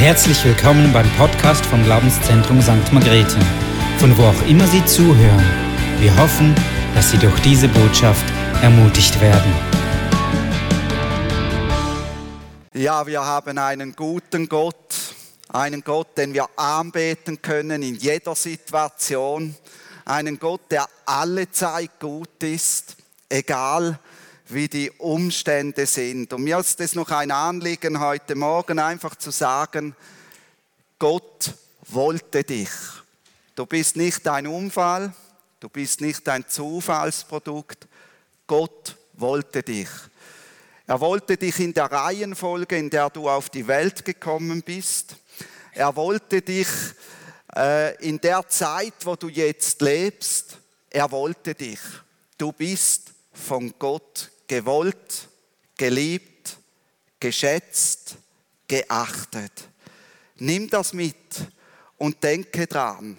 Herzlich willkommen beim Podcast vom Glaubenszentrum St. Margrethe, von wo auch immer Sie zuhören. Wir hoffen, dass Sie durch diese Botschaft ermutigt werden. Ja, wir haben einen guten Gott, einen Gott, den wir anbeten können in jeder Situation, einen Gott, der alle Zeit gut ist, egal wie die Umstände sind. Und mir ist es noch ein Anliegen heute Morgen einfach zu sagen, Gott wollte dich. Du bist nicht ein Unfall, du bist nicht ein Zufallsprodukt. Gott wollte dich. Er wollte dich in der Reihenfolge, in der du auf die Welt gekommen bist. Er wollte dich äh, in der Zeit, wo du jetzt lebst. Er wollte dich. Du bist von Gott gewollt, geliebt, geschätzt, geachtet. Nimm das mit und denke dran,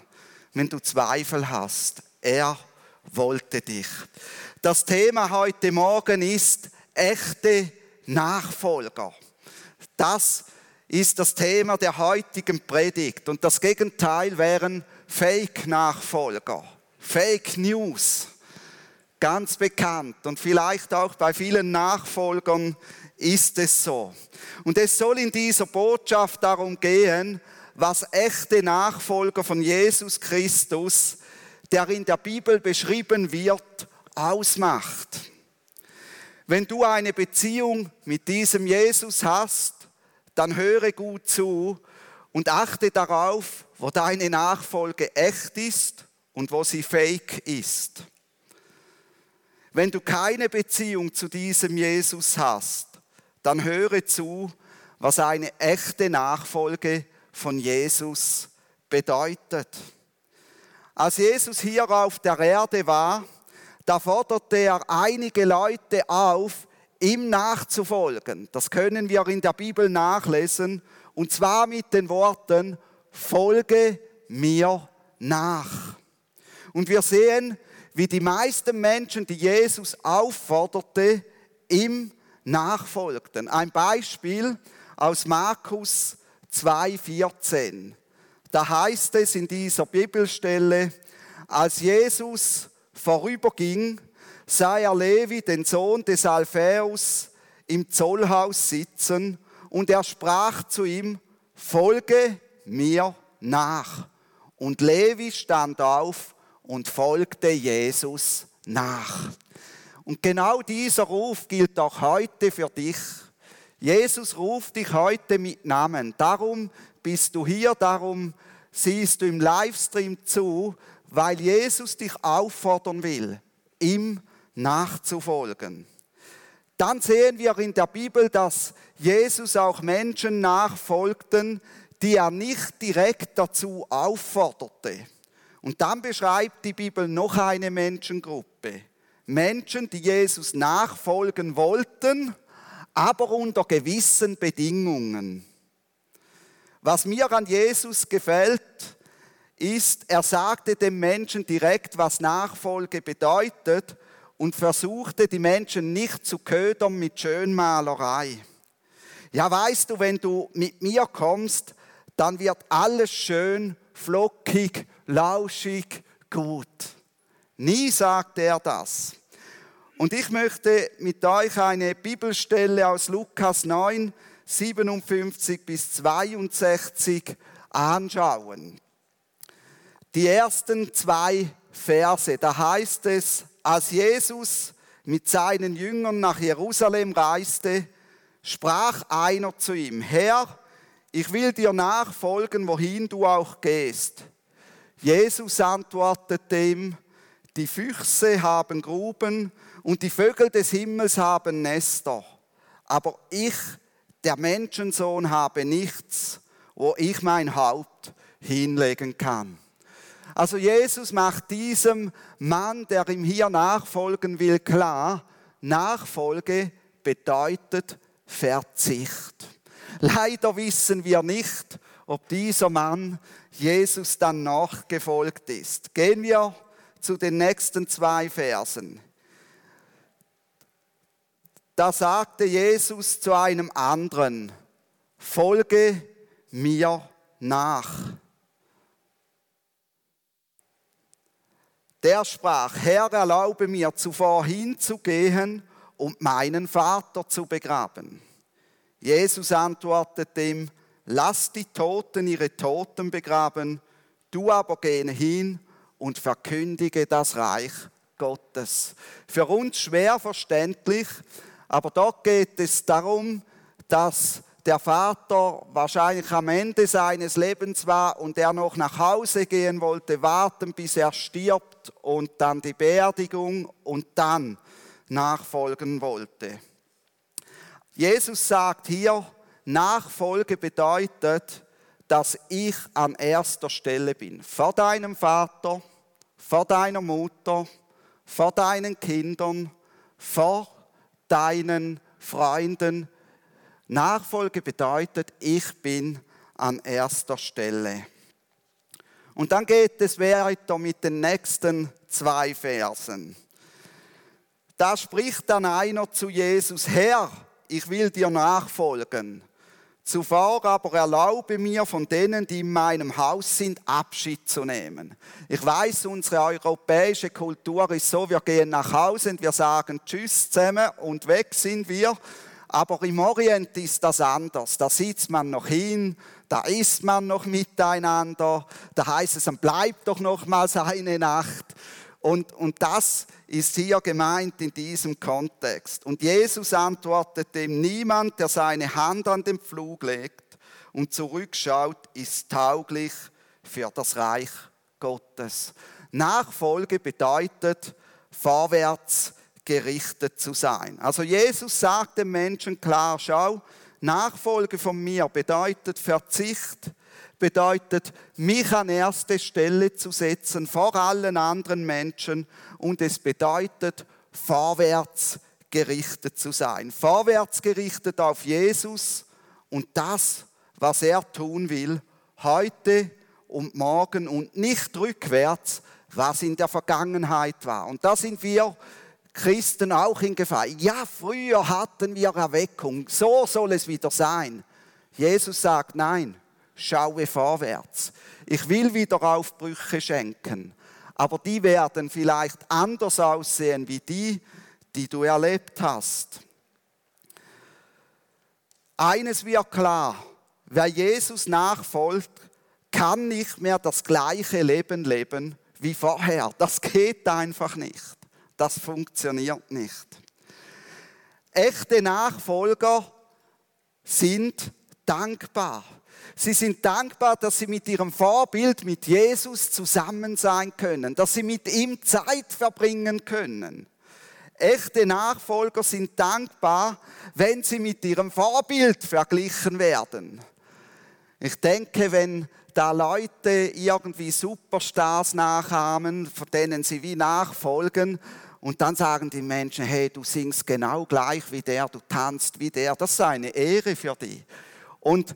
wenn du Zweifel hast. Er wollte dich. Das Thema heute Morgen ist echte Nachfolger. Das ist das Thema der heutigen Predigt. Und das Gegenteil wären Fake-Nachfolger, Fake News ganz bekannt und vielleicht auch bei vielen Nachfolgern ist es so. Und es soll in dieser Botschaft darum gehen, was echte Nachfolger von Jesus Christus, der in der Bibel beschrieben wird, ausmacht. Wenn du eine Beziehung mit diesem Jesus hast, dann höre gut zu und achte darauf, wo deine Nachfolge echt ist und wo sie fake ist. Wenn du keine Beziehung zu diesem Jesus hast, dann höre zu, was eine echte Nachfolge von Jesus bedeutet. Als Jesus hier auf der Erde war, da forderte er einige Leute auf, ihm nachzufolgen. Das können wir in der Bibel nachlesen. Und zwar mit den Worten, folge mir nach. Und wir sehen, wie die meisten Menschen, die Jesus aufforderte, ihm nachfolgten. Ein Beispiel aus Markus 2,14. Da heißt es in dieser Bibelstelle, als Jesus vorüberging, sah er Levi, den Sohn des Alphaeus, im Zollhaus sitzen und er sprach zu ihm, folge mir nach. Und Levi stand auf und folgte Jesus nach. Und genau dieser Ruf gilt auch heute für dich. Jesus ruft dich heute mit Namen. Darum bist du hier, darum siehst du im Livestream zu, weil Jesus dich auffordern will, ihm nachzufolgen. Dann sehen wir in der Bibel, dass Jesus auch Menschen nachfolgten, die er nicht direkt dazu aufforderte. Und dann beschreibt die Bibel noch eine Menschengruppe. Menschen, die Jesus nachfolgen wollten, aber unter gewissen Bedingungen. Was mir an Jesus gefällt, ist, er sagte dem Menschen direkt, was Nachfolge bedeutet und versuchte die Menschen nicht zu ködern mit Schönmalerei. Ja, weißt du, wenn du mit mir kommst, dann wird alles schön, flockig, lauschig, gut. Nie sagt er das. Und ich möchte mit euch eine Bibelstelle aus Lukas 9, 57 bis 62 anschauen. Die ersten zwei Verse, da heißt es, als Jesus mit seinen Jüngern nach Jerusalem reiste, sprach einer zu ihm, Herr, ich will dir nachfolgen, wohin du auch gehst. Jesus antwortete ihm, die Füchse haben Gruben und die Vögel des Himmels haben Nester, aber ich, der Menschensohn, habe nichts, wo ich mein Haupt hinlegen kann. Also Jesus macht diesem Mann, der ihm hier nachfolgen will, klar, Nachfolge bedeutet Verzicht. Leider wissen wir nicht, ob dieser Mann Jesus dann nachgefolgt ist. Gehen wir zu den nächsten zwei Versen. Da sagte Jesus zu einem anderen, folge mir nach. Der sprach, Herr, erlaube mir zuvor hinzugehen und meinen Vater zu begraben. Jesus antwortete ihm, lass die Toten ihre Toten begraben, du aber gehe hin und verkündige das Reich Gottes. Für uns schwer verständlich, aber dort geht es darum, dass der Vater wahrscheinlich am Ende seines Lebens war und er noch nach Hause gehen wollte, warten, bis er stirbt und dann die Beerdigung und dann nachfolgen wollte. Jesus sagt hier, Nachfolge bedeutet, dass ich an erster Stelle bin. Vor deinem Vater, vor deiner Mutter, vor deinen Kindern, vor deinen Freunden. Nachfolge bedeutet, ich bin an erster Stelle. Und dann geht es weiter mit den nächsten zwei Versen. Da spricht dann einer zu Jesus, Herr, ich will dir nachfolgen. Zuvor aber erlaube mir von denen, die in meinem Haus sind, Abschied zu nehmen. Ich weiß, unsere europäische Kultur ist so, wir gehen nach Hause und wir sagen Tschüss zusammen und weg sind wir. Aber im Orient ist das anders. Da sitzt man noch hin, da isst man noch miteinander, da heißt es, dann bleibt doch noch mal eine Nacht. Und, und das ist hier gemeint in diesem Kontext. Und Jesus antwortet dem, niemand, der seine Hand an den Pflug legt und zurückschaut, ist tauglich für das Reich Gottes. Nachfolge bedeutet, vorwärts gerichtet zu sein. Also Jesus sagt dem Menschen klar, schau, Nachfolge von mir bedeutet Verzicht, bedeutet, mich an erste Stelle zu setzen vor allen anderen Menschen und es bedeutet, vorwärts gerichtet zu sein. Vorwärts gerichtet auf Jesus und das, was er tun will, heute und morgen und nicht rückwärts, was in der Vergangenheit war. Und da sind wir Christen auch in Gefahr. Ja, früher hatten wir Erweckung, so soll es wieder sein. Jesus sagt, nein, schaue vorwärts. Ich will wieder Aufbrüche schenken, aber die werden vielleicht anders aussehen wie die, die du erlebt hast. Eines wird klar, wer Jesus nachfolgt, kann nicht mehr das gleiche Leben leben wie vorher. Das geht einfach nicht. Das funktioniert nicht. Echte Nachfolger sind dankbar. Sie sind dankbar, dass sie mit ihrem Vorbild, mit Jesus zusammen sein können, dass sie mit ihm Zeit verbringen können. Echte Nachfolger sind dankbar, wenn sie mit ihrem Vorbild verglichen werden. Ich denke, wenn da Leute irgendwie Superstars nachahmen, von denen sie wie nachfolgen, und dann sagen die Menschen, hey, du singst genau gleich wie der, du tanzt wie der, das ist eine Ehre für die. Und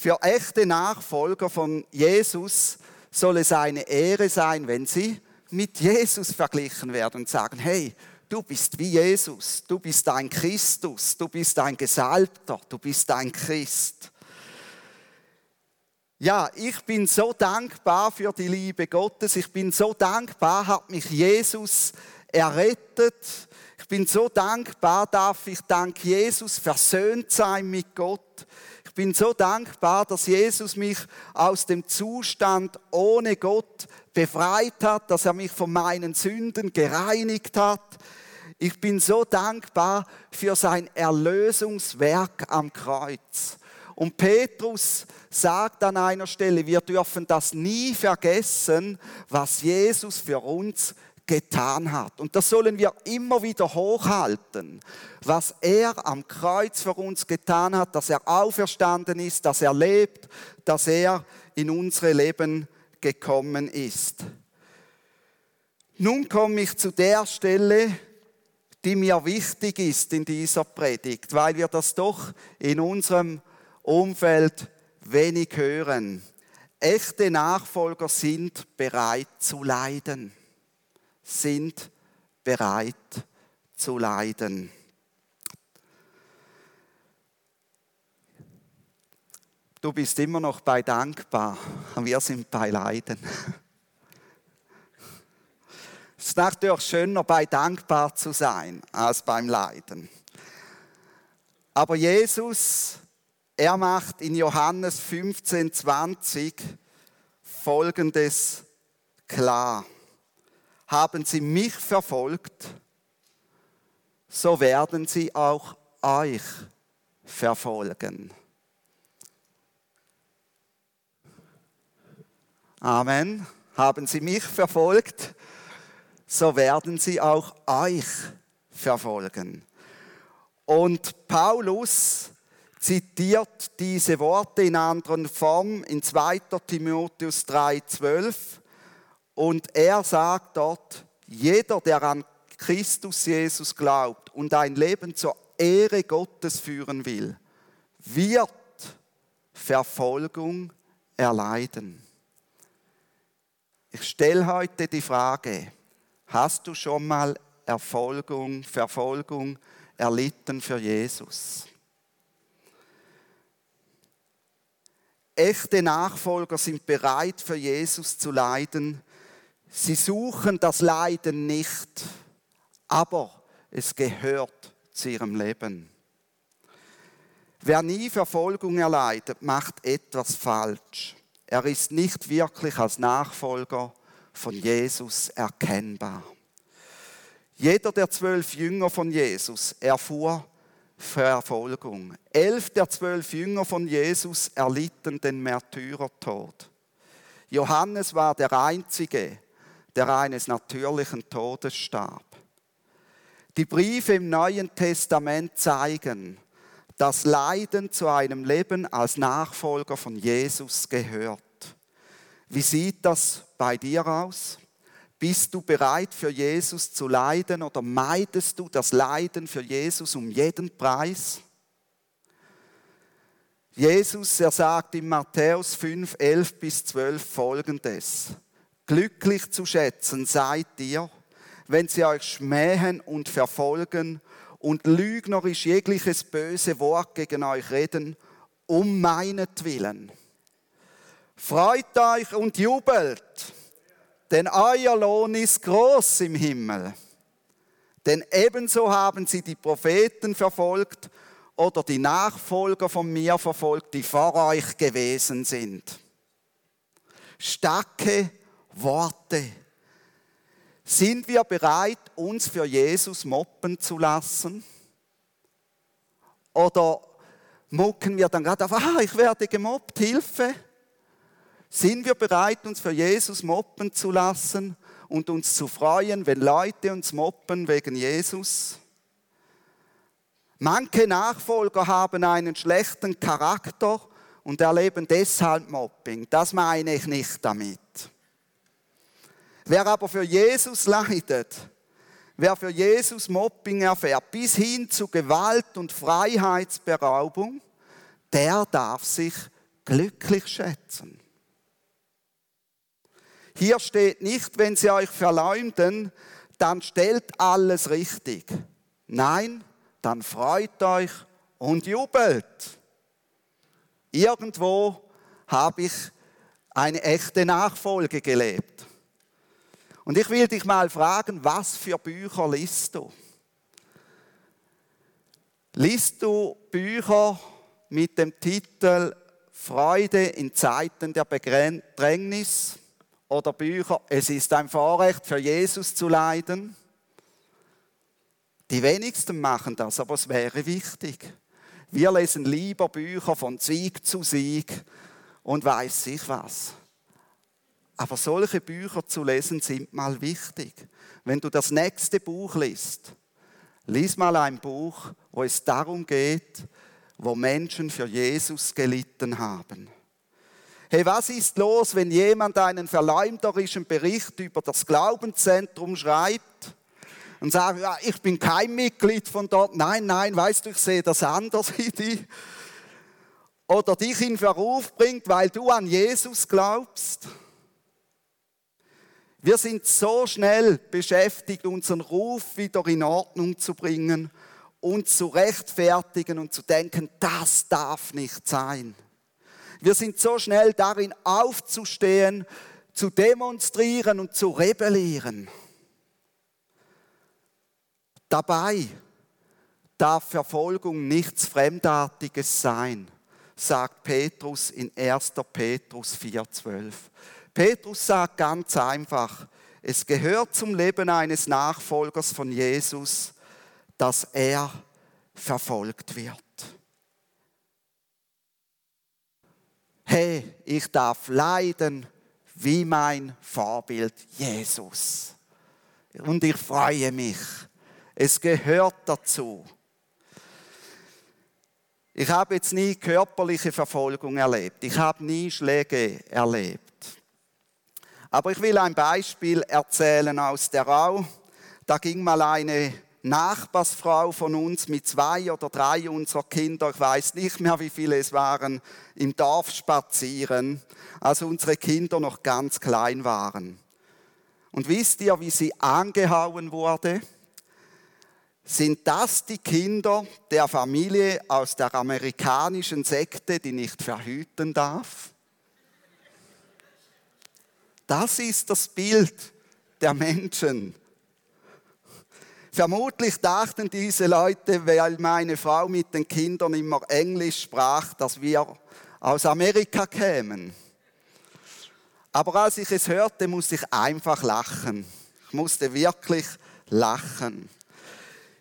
für echte Nachfolger von Jesus soll es eine Ehre sein, wenn sie mit Jesus verglichen werden und sagen, hey, du bist wie Jesus, du bist ein Christus, du bist ein Gesalbter, du bist ein Christ. Ja, ich bin so dankbar für die Liebe Gottes, ich bin so dankbar, hat mich Jesus errettet. Ich bin so dankbar, darf ich dank Jesus versöhnt sein mit Gott. Ich bin so dankbar, dass Jesus mich aus dem Zustand ohne Gott befreit hat, dass er mich von meinen Sünden gereinigt hat. Ich bin so dankbar für sein Erlösungswerk am Kreuz. Und Petrus sagt an einer Stelle, wir dürfen das nie vergessen, was Jesus für uns getan hat. Und das sollen wir immer wieder hochhalten, was er am Kreuz für uns getan hat, dass er auferstanden ist, dass er lebt, dass er in unsere Leben gekommen ist. Nun komme ich zu der Stelle, die mir wichtig ist in dieser Predigt, weil wir das doch in unserem Umfeld wenig hören. Echte Nachfolger sind bereit zu leiden sind bereit zu leiden. Du bist immer noch bei dankbar. Wir sind bei Leiden. Es ist natürlich schöner, bei dankbar zu sein, als beim Leiden. Aber Jesus, er macht in Johannes 15, 20 Folgendes klar. Haben sie mich verfolgt, so werden sie auch euch verfolgen. Amen. Haben sie mich verfolgt, so werden sie auch euch verfolgen. Und Paulus zitiert diese Worte in anderen Form in 2. Timotheus 3,12 und er sagt dort, jeder, der an Christus Jesus glaubt und ein Leben zur Ehre Gottes führen will, wird Verfolgung erleiden. Ich stelle heute die Frage, hast du schon mal Erfolgung, Verfolgung erlitten für Jesus? Echte Nachfolger sind bereit für Jesus zu leiden. Sie suchen das Leiden nicht, aber es gehört zu ihrem Leben. Wer nie Verfolgung erleidet, macht etwas falsch. Er ist nicht wirklich als Nachfolger von Jesus erkennbar. Jeder der zwölf Jünger von Jesus erfuhr Verfolgung. Elf der zwölf Jünger von Jesus erlitten den Märtyrertod. Johannes war der Einzige, der eines natürlichen Todes starb. Die Briefe im Neuen Testament zeigen, dass Leiden zu einem Leben als Nachfolger von Jesus gehört. Wie sieht das bei dir aus? Bist du bereit für Jesus zu leiden oder meidest du das Leiden für Jesus um jeden Preis? Jesus, er sagt in Matthäus 5, 11 bis 12 folgendes. Glücklich zu schätzen seid ihr, wenn sie euch schmähen und verfolgen und lügnerisch jegliches böse Wort gegen euch reden, um meinetwillen. Freut euch und jubelt, denn euer Lohn ist groß im Himmel. Denn ebenso haben sie die Propheten verfolgt oder die Nachfolger von mir verfolgt, die vor euch gewesen sind. Starke Worte. Sind wir bereit, uns für Jesus moppen zu lassen? Oder mucken wir dann gerade auf, ah, ich werde gemobbt, Hilfe? Sind wir bereit, uns für Jesus moppen zu lassen und uns zu freuen, wenn Leute uns moppen wegen Jesus? Manche Nachfolger haben einen schlechten Charakter und erleben deshalb Mobbing. Das meine ich nicht damit. Wer aber für Jesus leidet, wer für Jesus Mobbing erfährt, bis hin zu Gewalt und Freiheitsberaubung, der darf sich glücklich schätzen. Hier steht nicht, wenn sie euch verleumden, dann stellt alles richtig. Nein, dann freut euch und jubelt. Irgendwo habe ich eine echte Nachfolge gelebt. Und ich will dich mal fragen, was für Bücher liest du? Liest du Bücher mit dem Titel Freude in Zeiten der Bedrängnis oder Bücher Es ist ein Vorrecht für Jesus zu leiden? Die wenigsten machen das, aber es wäre wichtig. Wir lesen lieber Bücher von Sieg zu Sieg und weiß ich was. Aber solche Bücher zu lesen sind mal wichtig. Wenn du das nächste Buch liest, lies mal ein Buch, wo es darum geht, wo Menschen für Jesus gelitten haben. Hey, was ist los, wenn jemand einen verleumderischen Bericht über das Glaubenszentrum schreibt und sagt, ja, ich bin kein Mitglied von dort. Nein, nein, weißt du, ich sehe das anders wie die. Oder dich in Verruf bringt, weil du an Jesus glaubst. Wir sind so schnell beschäftigt, unseren Ruf wieder in Ordnung zu bringen und zu rechtfertigen und zu denken, das darf nicht sein. Wir sind so schnell darin aufzustehen, zu demonstrieren und zu rebellieren. Dabei darf Verfolgung nichts Fremdartiges sein, sagt Petrus in 1. Petrus 4.12. Petrus sagt ganz einfach, es gehört zum Leben eines Nachfolgers von Jesus, dass er verfolgt wird. Hey, ich darf leiden wie mein Vorbild Jesus. Und ich freue mich. Es gehört dazu. Ich habe jetzt nie körperliche Verfolgung erlebt. Ich habe nie Schläge erlebt. Aber ich will ein Beispiel erzählen aus der Rau. Da ging mal eine Nachbarsfrau von uns mit zwei oder drei unserer Kinder, ich weiß nicht mehr, wie viele es waren, im Dorf spazieren, als unsere Kinder noch ganz klein waren. Und wisst ihr, wie sie angehauen wurde? Sind das die Kinder der Familie aus der amerikanischen Sekte, die nicht verhüten darf? Das ist das Bild der Menschen. Vermutlich dachten diese Leute, weil meine Frau mit den Kindern immer Englisch sprach, dass wir aus Amerika kämen. Aber als ich es hörte, musste ich einfach lachen. Ich musste wirklich lachen.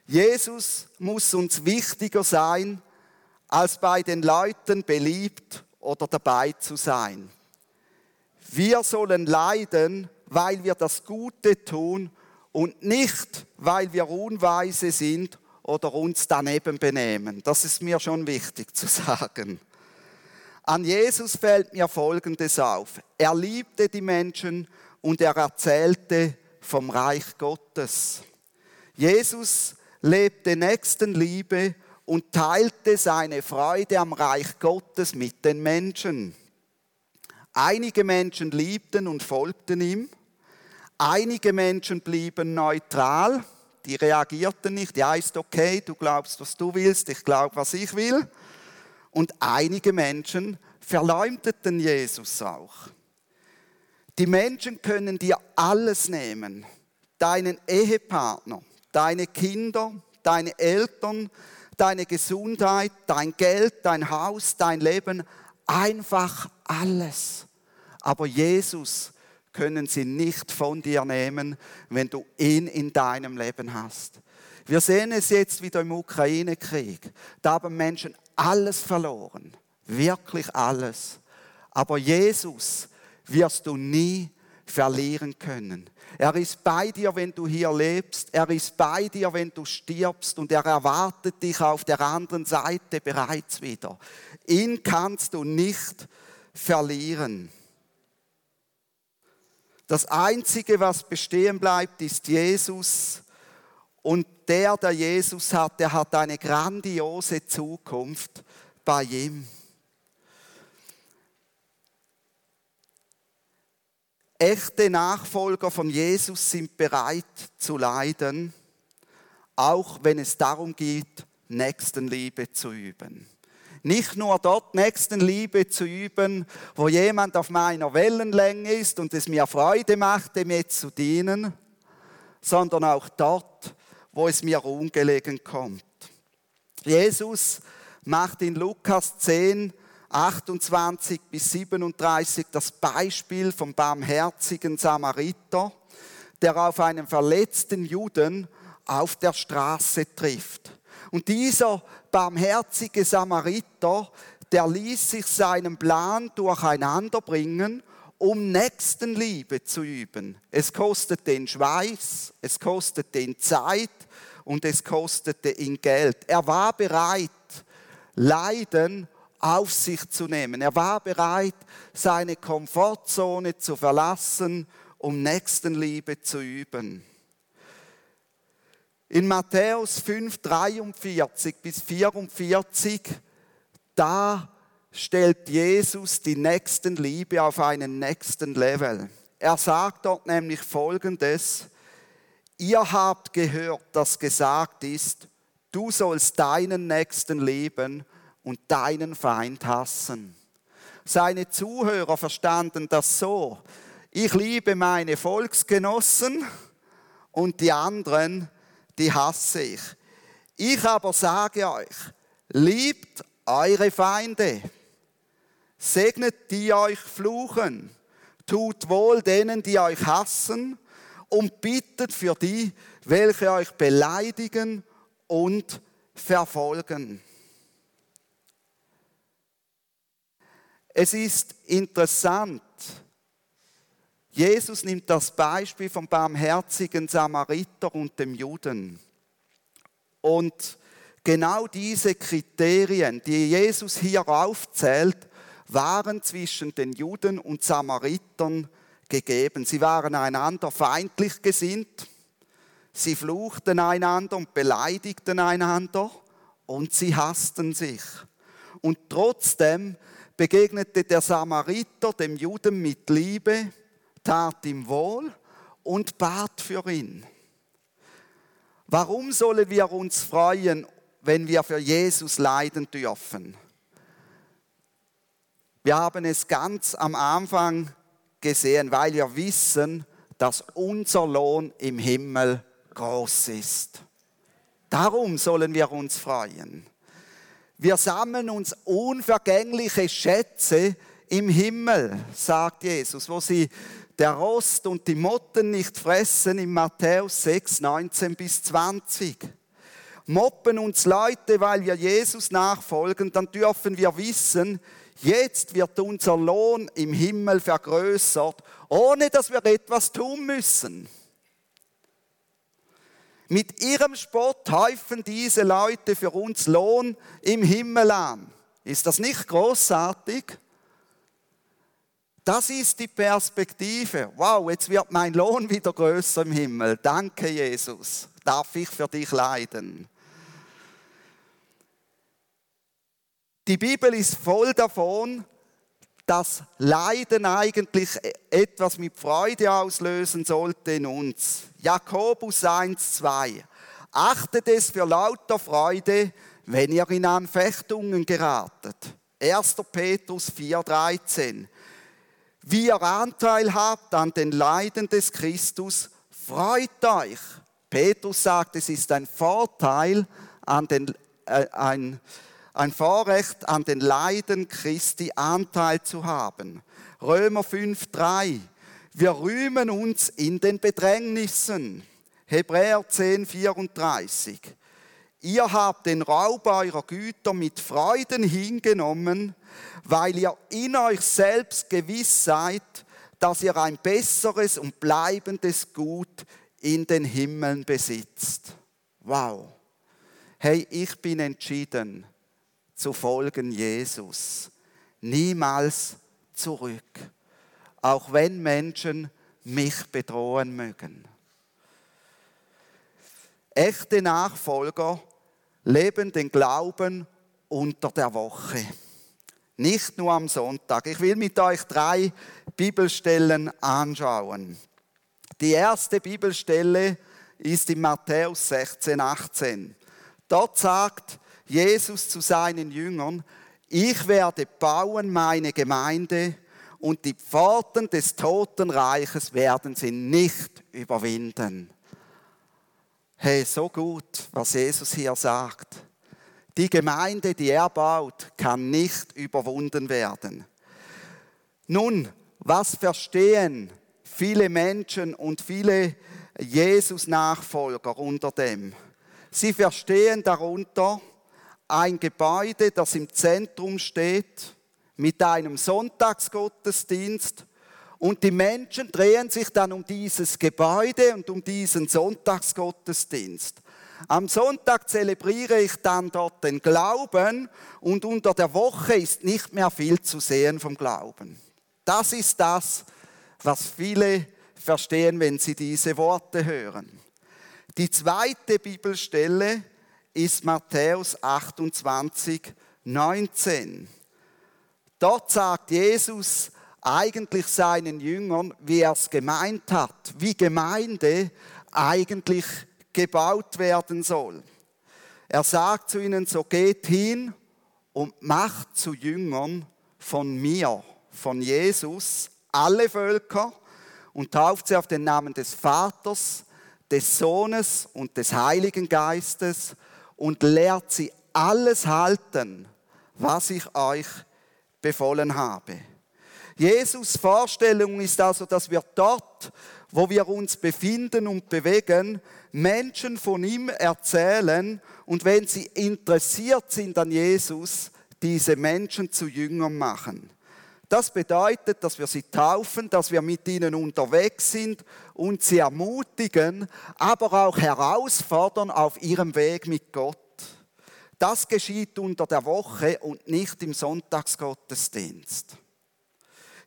Jesus muss uns wichtiger sein, als bei den Leuten beliebt oder dabei zu sein. Wir sollen leiden, weil wir das Gute tun und nicht, weil wir unweise sind oder uns daneben benehmen. Das ist mir schon wichtig zu sagen. An Jesus fällt mir Folgendes auf. Er liebte die Menschen und er erzählte vom Reich Gottes. Jesus lebte Nächstenliebe und teilte seine Freude am Reich Gottes mit den Menschen. Einige Menschen liebten und folgten ihm. Einige Menschen blieben neutral. Die reagierten nicht. Ja, ist okay, du glaubst, was du willst, ich glaube, was ich will. Und einige Menschen verleumdeten Jesus auch. Die Menschen können dir alles nehmen. Deinen Ehepartner, deine Kinder, deine Eltern, deine Gesundheit, dein Geld, dein Haus, dein Leben, einfach alles. Aber Jesus können sie nicht von dir nehmen, wenn du ihn in deinem Leben hast. Wir sehen es jetzt wieder im Ukraine-Krieg. Da haben Menschen alles verloren. Wirklich alles. Aber Jesus wirst du nie verlieren können. Er ist bei dir, wenn du hier lebst. Er ist bei dir, wenn du stirbst. Und er erwartet dich auf der anderen Seite bereits wieder. Ihn kannst du nicht verlieren. Das Einzige, was bestehen bleibt, ist Jesus. Und der, der Jesus hat, der hat eine grandiose Zukunft bei ihm. Echte Nachfolger von Jesus sind bereit zu leiden, auch wenn es darum geht, Nächstenliebe zu üben. Nicht nur dort Nächstenliebe zu üben, wo jemand auf meiner Wellenlänge ist und es mir Freude macht, dem jetzt zu dienen, sondern auch dort, wo es mir ungelegen kommt. Jesus macht in Lukas 10 28 bis 37 das Beispiel vom barmherzigen Samariter, der auf einen verletzten Juden auf der Straße trifft. Und dieser barmherzige Samariter, der ließ sich seinen Plan durcheinander bringen, um Nächstenliebe zu üben. Es kostete ihn Schweiß, es kostete ihn Zeit und es kostete ihn Geld. Er war bereit, Leiden auf sich zu nehmen. Er war bereit, seine Komfortzone zu verlassen, um Nächstenliebe zu üben. In Matthäus 5, 43 bis 44, da stellt Jesus die Nächstenliebe auf einen nächsten Level. Er sagt dort nämlich Folgendes, ihr habt gehört, dass gesagt ist, du sollst deinen Nächsten lieben und deinen Feind hassen. Seine Zuhörer verstanden das so. Ich liebe meine Volksgenossen und die anderen, die hasse ich. Ich aber sage euch, liebt eure Feinde, segnet die euch fluchen, tut wohl denen, die euch hassen und bittet für die, welche euch beleidigen und verfolgen. Es ist interessant, Jesus nimmt das Beispiel vom barmherzigen Samariter und dem Juden. Und genau diese Kriterien, die Jesus hier aufzählt, waren zwischen den Juden und Samaritern gegeben. Sie waren einander feindlich gesinnt, sie fluchten einander und beleidigten einander und sie hassten sich. Und trotzdem begegnete der Samariter dem Juden mit Liebe, tat ihm wohl und bat für ihn. Warum sollen wir uns freuen, wenn wir für Jesus leiden dürfen? Wir haben es ganz am Anfang gesehen, weil wir wissen, dass unser Lohn im Himmel groß ist. Darum sollen wir uns freuen. Wir sammeln uns unvergängliche Schätze im Himmel, sagt Jesus, wo sie der Rost und die Motten nicht fressen in Matthäus 6, 19 bis 20. Moppen uns Leute, weil wir Jesus nachfolgen, dann dürfen wir wissen, jetzt wird unser Lohn im Himmel vergrößert, ohne dass wir etwas tun müssen. Mit ihrem Spott häufen diese Leute für uns Lohn im Himmel an. Ist das nicht großartig? Das ist die Perspektive. Wow, jetzt wird mein Lohn wieder größer im Himmel. Danke, Jesus. Darf ich für dich leiden? Die Bibel ist voll davon, dass Leiden eigentlich etwas mit Freude auslösen sollte in uns. Jakobus 1, 2. Achtet es für lauter Freude, wenn ihr in Anfechtungen geratet. 1. Petrus 4, 13. Wie ihr Anteil habt an den Leiden des Christus, freut euch. Petrus sagt, es ist ein Vorteil an den, äh, ein, ein Vorrecht an den Leiden Christi Anteil zu haben. Römer 5,3. Wir rühmen uns in den Bedrängnissen. Hebräer 10, 34. Ihr habt den Raub eurer Güter mit Freuden hingenommen, weil ihr in euch selbst gewiss seid, dass ihr ein besseres und bleibendes Gut in den Himmeln besitzt. Wow. Hey, ich bin entschieden, zu folgen Jesus. Niemals zurück. Auch wenn Menschen mich bedrohen mögen. Echte Nachfolger leben den Glauben unter der Woche. Nicht nur am Sonntag. Ich will mit euch drei Bibelstellen anschauen. Die erste Bibelstelle ist in Matthäus 16, 18. Dort sagt Jesus zu seinen Jüngern, ich werde bauen meine Gemeinde und die Pforten des Totenreiches werden sie nicht überwinden. Hey, so gut, was Jesus hier sagt. Die Gemeinde, die er baut, kann nicht überwunden werden. Nun, was verstehen viele Menschen und viele Jesus-Nachfolger unter dem? Sie verstehen darunter, ein Gebäude, das im Zentrum steht, mit einem Sonntagsgottesdienst. Und die Menschen drehen sich dann um dieses Gebäude und um diesen Sonntagsgottesdienst. Am Sonntag zelebriere ich dann dort den Glauben und unter der Woche ist nicht mehr viel zu sehen vom Glauben. Das ist das, was viele verstehen, wenn sie diese Worte hören. Die zweite Bibelstelle ist Matthäus 28, 19. Dort sagt Jesus eigentlich seinen Jüngern, wie er es gemeint hat, wie Gemeinde eigentlich gebaut werden soll. Er sagt zu ihnen, so geht hin und macht zu Jüngern von mir, von Jesus, alle Völker und tauft sie auf den Namen des Vaters, des Sohnes und des Heiligen Geistes und lehrt sie alles halten, was ich euch befohlen habe. Jesus Vorstellung ist also, dass wir dort, wo wir uns befinden und bewegen, Menschen von ihm erzählen und wenn sie interessiert sind an Jesus, diese Menschen zu Jüngern machen. Das bedeutet, dass wir sie taufen, dass wir mit ihnen unterwegs sind und sie ermutigen, aber auch herausfordern auf ihrem Weg mit Gott. Das geschieht unter der Woche und nicht im Sonntagsgottesdienst.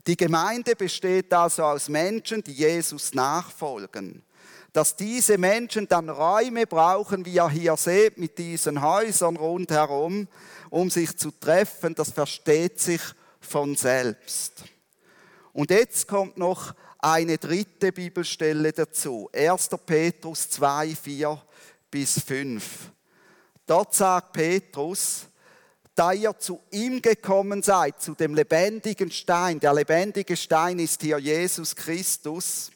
Die Gemeinde besteht also aus Menschen, die Jesus nachfolgen. Dass diese Menschen dann Räume brauchen, wie ihr hier seht, mit diesen Häusern rundherum, um sich zu treffen, das versteht sich von selbst. Und jetzt kommt noch eine dritte Bibelstelle dazu. 1. Petrus 2, 4 bis 5. Dort sagt Petrus, da ihr zu ihm gekommen seid, zu dem lebendigen Stein, der lebendige Stein ist hier Jesus Christus,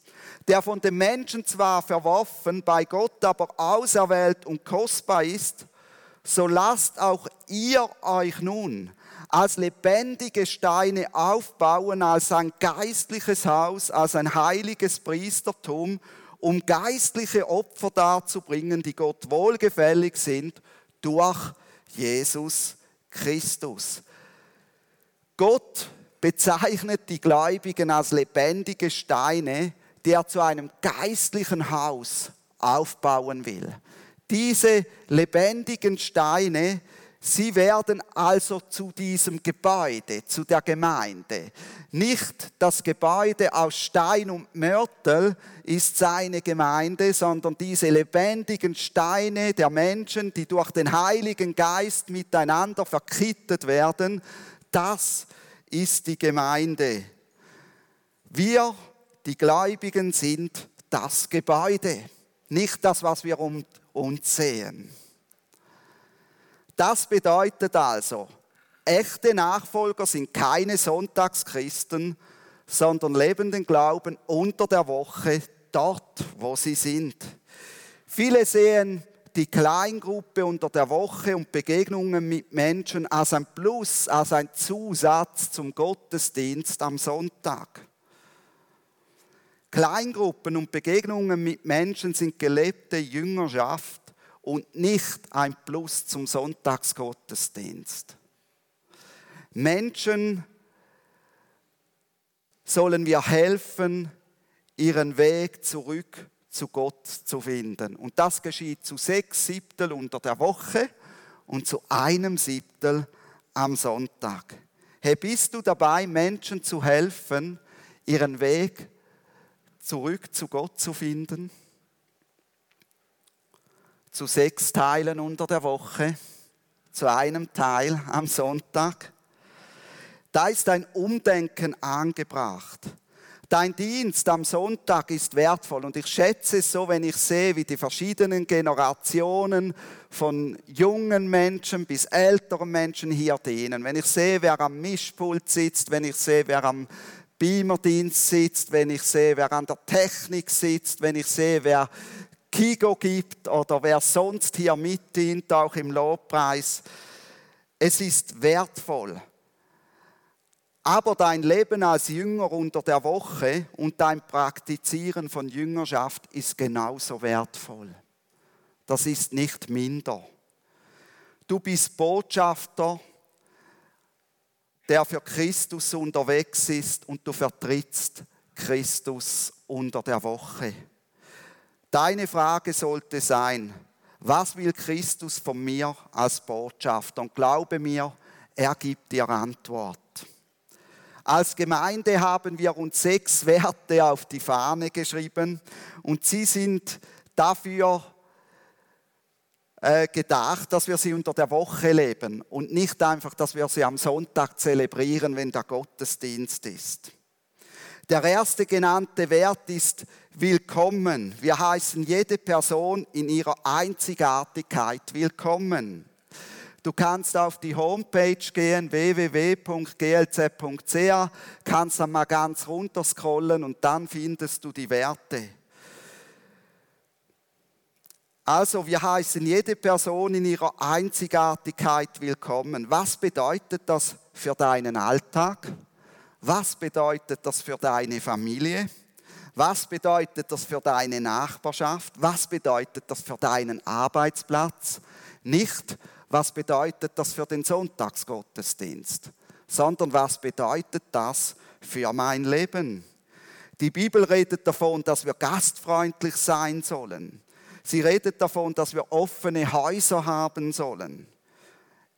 der von den Menschen zwar verworfen, bei Gott aber auserwählt und kostbar ist, so lasst auch ihr euch nun als lebendige Steine aufbauen, als ein geistliches Haus, als ein heiliges Priestertum, um geistliche Opfer darzubringen, die Gott wohlgefällig sind, durch Jesus Christus. Gott bezeichnet die Gläubigen als lebendige Steine, die er zu einem geistlichen Haus aufbauen will. Diese lebendigen Steine Sie werden also zu diesem Gebäude, zu der Gemeinde. Nicht das Gebäude aus Stein und Mörtel ist seine Gemeinde, sondern diese lebendigen Steine der Menschen, die durch den Heiligen Geist miteinander verkittet werden, das ist die Gemeinde. Wir, die Gläubigen, sind das Gebäude, nicht das, was wir um uns sehen. Das bedeutet also, echte Nachfolger sind keine Sonntagschristen, sondern leben den Glauben unter der Woche dort, wo sie sind. Viele sehen die Kleingruppe unter der Woche und Begegnungen mit Menschen als ein Plus, als ein Zusatz zum Gottesdienst am Sonntag. Kleingruppen und Begegnungen mit Menschen sind gelebte Jüngerschaft und nicht ein Plus zum Sonntagsgottesdienst. Menschen sollen wir helfen, ihren Weg zurück zu Gott zu finden. Und das geschieht zu sechs Siebtel unter der Woche und zu einem Siebtel am Sonntag. Hey, bist du dabei, Menschen zu helfen, ihren Weg zurück zu Gott zu finden? Zu sechs Teilen unter der Woche, zu einem Teil am Sonntag. Da ist ein Umdenken angebracht. Dein Dienst am Sonntag ist wertvoll und ich schätze es so, wenn ich sehe, wie die verschiedenen Generationen von jungen Menschen bis älteren Menschen hier dienen. Wenn ich sehe, wer am Mischpult sitzt, wenn ich sehe, wer am Beamerdienst sitzt, wenn ich sehe, wer an der Technik sitzt, wenn ich sehe, wer Kigo gibt oder wer sonst hier mitdient, auch im Lobpreis. Es ist wertvoll. Aber dein Leben als Jünger unter der Woche und dein Praktizieren von Jüngerschaft ist genauso wertvoll. Das ist nicht minder. Du bist Botschafter, der für Christus unterwegs ist und du vertrittst Christus unter der Woche. Deine Frage sollte sein, was will Christus von mir als Botschafter? Und glaube mir, er gibt dir Antwort. Als Gemeinde haben wir uns sechs Werte auf die Fahne geschrieben und sie sind dafür äh, gedacht, dass wir sie unter der Woche leben und nicht einfach, dass wir sie am Sonntag zelebrieren, wenn der Gottesdienst ist. Der erste genannte Wert ist willkommen. Wir heißen jede Person in ihrer Einzigartigkeit willkommen. Du kannst auf die Homepage gehen, www.glz.ch, kannst dann mal ganz runter scrollen und dann findest du die Werte. Also wir heißen jede Person in ihrer Einzigartigkeit willkommen. Was bedeutet das für deinen Alltag? Was bedeutet das für deine Familie? Was bedeutet das für deine Nachbarschaft? Was bedeutet das für deinen Arbeitsplatz? Nicht, was bedeutet das für den Sonntagsgottesdienst, sondern was bedeutet das für mein Leben? Die Bibel redet davon, dass wir gastfreundlich sein sollen. Sie redet davon, dass wir offene Häuser haben sollen.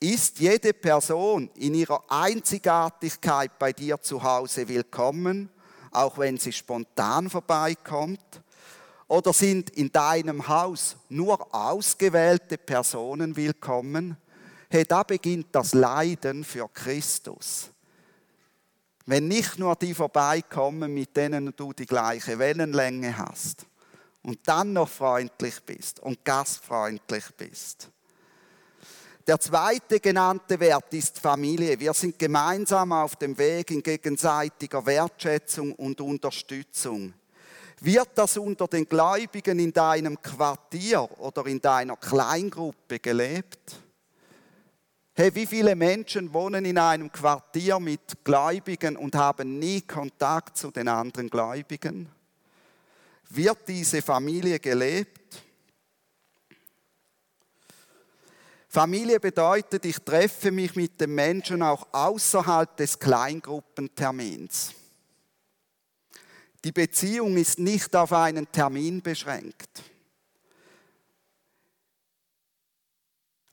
Ist jede Person in ihrer Einzigartigkeit bei dir zu Hause willkommen, auch wenn sie spontan vorbeikommt? Oder sind in deinem Haus nur ausgewählte Personen willkommen? Hey, da beginnt das Leiden für Christus. Wenn nicht nur die vorbeikommen, mit denen du die gleiche Wellenlänge hast und dann noch freundlich bist und gastfreundlich bist. Der zweite genannte Wert ist Familie. Wir sind gemeinsam auf dem Weg in gegenseitiger Wertschätzung und Unterstützung. Wird das unter den Gläubigen in deinem Quartier oder in deiner Kleingruppe gelebt? Hey, wie viele Menschen wohnen in einem Quartier mit Gläubigen und haben nie Kontakt zu den anderen Gläubigen? wird diese Familie gelebt? Familie bedeutet, ich treffe mich mit dem Menschen auch außerhalb des Kleingruppentermins. Die Beziehung ist nicht auf einen Termin beschränkt.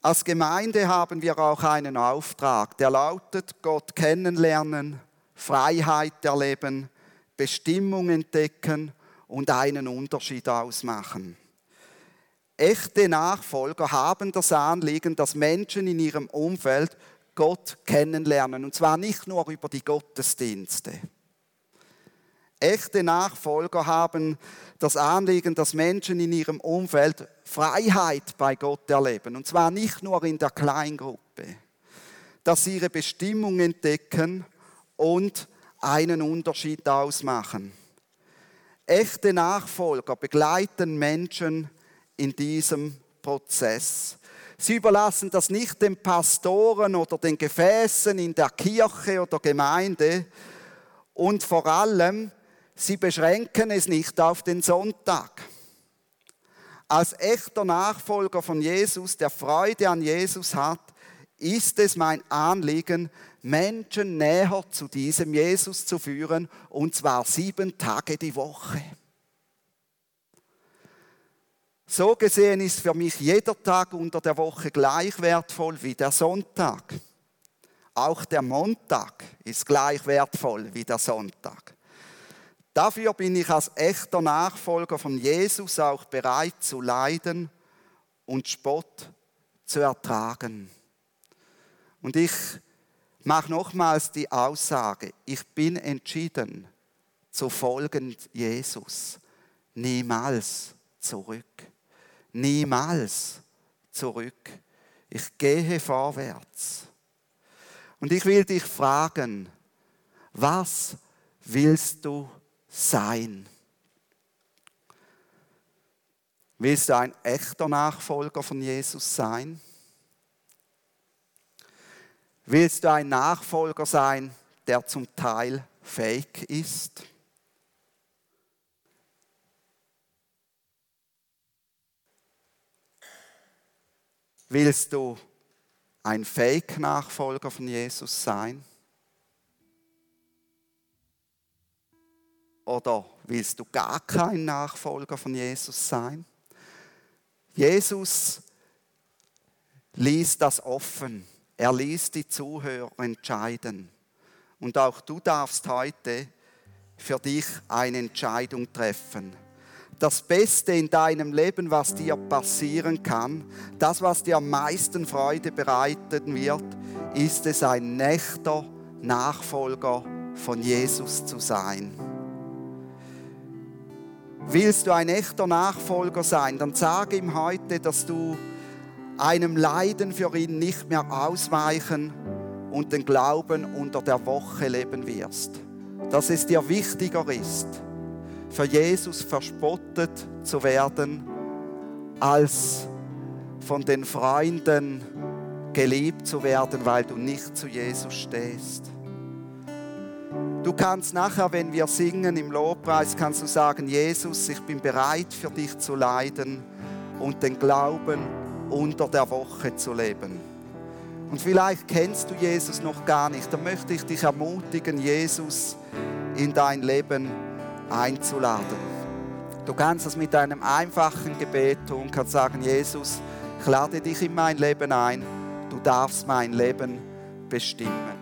Als Gemeinde haben wir auch einen Auftrag, der lautet, Gott kennenlernen, Freiheit erleben, Bestimmung entdecken und einen Unterschied ausmachen. Echte Nachfolger haben das Anliegen, dass Menschen in ihrem Umfeld Gott kennenlernen. Und zwar nicht nur über die Gottesdienste. Echte Nachfolger haben das Anliegen, dass Menschen in ihrem Umfeld Freiheit bei Gott erleben. Und zwar nicht nur in der Kleingruppe. Dass sie ihre Bestimmung entdecken und einen Unterschied ausmachen. Echte Nachfolger begleiten Menschen in diesem Prozess. Sie überlassen das nicht den Pastoren oder den Gefäßen in der Kirche oder Gemeinde und vor allem, sie beschränken es nicht auf den Sonntag. Als echter Nachfolger von Jesus, der Freude an Jesus hat, ist es mein Anliegen, Menschen näher zu diesem Jesus zu führen, und zwar sieben Tage die Woche. So gesehen ist für mich jeder Tag unter der Woche gleich wertvoll wie der Sonntag. Auch der Montag ist gleich wertvoll wie der Sonntag. Dafür bin ich als echter Nachfolger von Jesus auch bereit zu leiden und Spott zu ertragen. Und ich mache nochmals die Aussage, ich bin entschieden zu folgen Jesus. Niemals zurück. Niemals zurück. Ich gehe vorwärts. Und ich will dich fragen, was willst du sein? Willst du ein echter Nachfolger von Jesus sein? Willst du ein Nachfolger sein, der zum Teil fake ist? Willst du ein Fake-Nachfolger von Jesus sein? Oder willst du gar kein Nachfolger von Jesus sein? Jesus ließ das offen. Er ließ die Zuhörer entscheiden. Und auch du darfst heute für dich eine Entscheidung treffen. Das Beste in deinem Leben, was dir passieren kann, das, was dir am meisten Freude bereiten wird, ist es, ein nächter Nachfolger von Jesus zu sein. Willst du ein echter Nachfolger sein, dann sage ihm heute, dass du einem Leiden für ihn nicht mehr ausweichen und den Glauben unter der Woche leben wirst. Dass es dir wichtiger ist, für Jesus verspottet zu werden, als von den Freunden geliebt zu werden, weil du nicht zu Jesus stehst. Du kannst nachher, wenn wir singen im Lobpreis, kannst du sagen, Jesus, ich bin bereit für dich zu leiden und den Glauben unter der Woche zu leben. Und vielleicht kennst du Jesus noch gar nicht. Dann möchte ich dich ermutigen, Jesus in dein Leben einzuladen. Du kannst das mit einem einfachen Gebet tun, kannst sagen, Jesus, ich lade dich in mein Leben ein, du darfst mein Leben bestimmen.